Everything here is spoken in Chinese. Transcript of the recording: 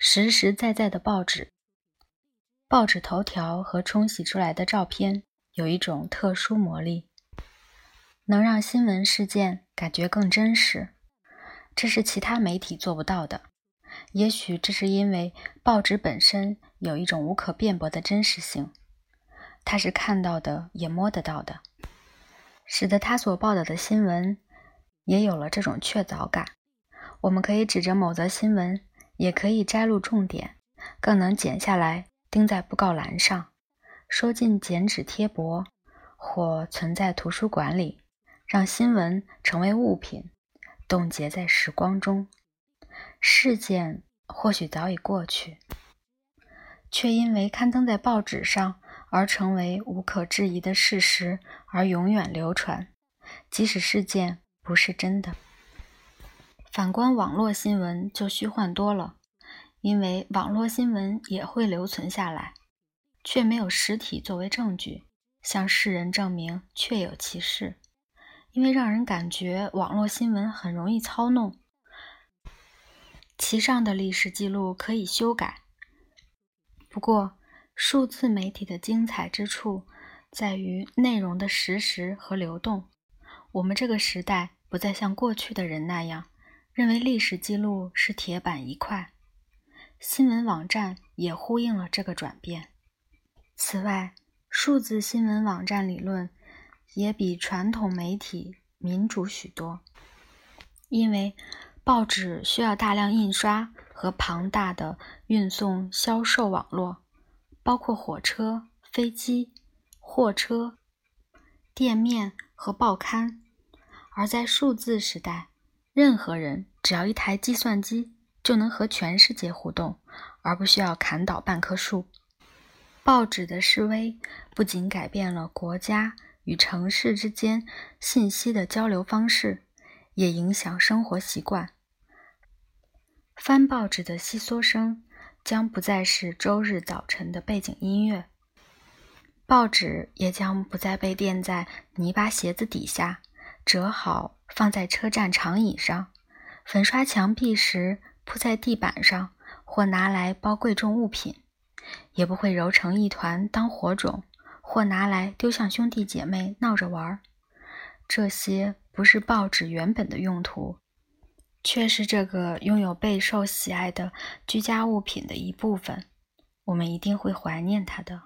实实在在的报纸。报纸头条和冲洗出来的照片有一种特殊魔力，能让新闻事件感觉更真实。这是其他媒体做不到的。也许这是因为报纸本身有一种无可辩驳的真实性，它是看到的也摸得到的，使得他所报道的新闻也有了这种确凿感。我们可以指着某则新闻，也可以摘录重点，更能剪下来。钉在布告栏上，收进剪纸贴簿，或存在图书馆里，让新闻成为物品，冻结在时光中。事件或许早已过去，却因为刊登在报纸上而成为无可置疑的事实，而永远流传。即使事件不是真的，反观网络新闻就虚幻多了。因为网络新闻也会留存下来，却没有实体作为证据，向世人证明确有其事。因为让人感觉网络新闻很容易操弄，其上的历史记录可以修改。不过，数字媒体的精彩之处在于内容的实时和流动。我们这个时代不再像过去的人那样，认为历史记录是铁板一块。新闻网站也呼应了这个转变。此外，数字新闻网站理论也比传统媒体民主许多，因为报纸需要大量印刷和庞大的运送销售网络，包括火车、飞机、货车、店面和报刊。而在数字时代，任何人只要一台计算机。就能和全世界互动，而不需要砍倒半棵树。报纸的示威不仅改变了国家与城市之间信息的交流方式，也影响生活习惯。翻报纸的悉嗦声将不再是周日早晨的背景音乐，报纸也将不再被垫在泥巴鞋子底下，折好放在车站长椅上，粉刷墙壁时。铺在地板上，或拿来包贵重物品，也不会揉成一团当火种，或拿来丢向兄弟姐妹闹着玩儿。这些不是报纸原本的用途，却是这个拥有备受喜爱的居家物品的一部分。我们一定会怀念它的。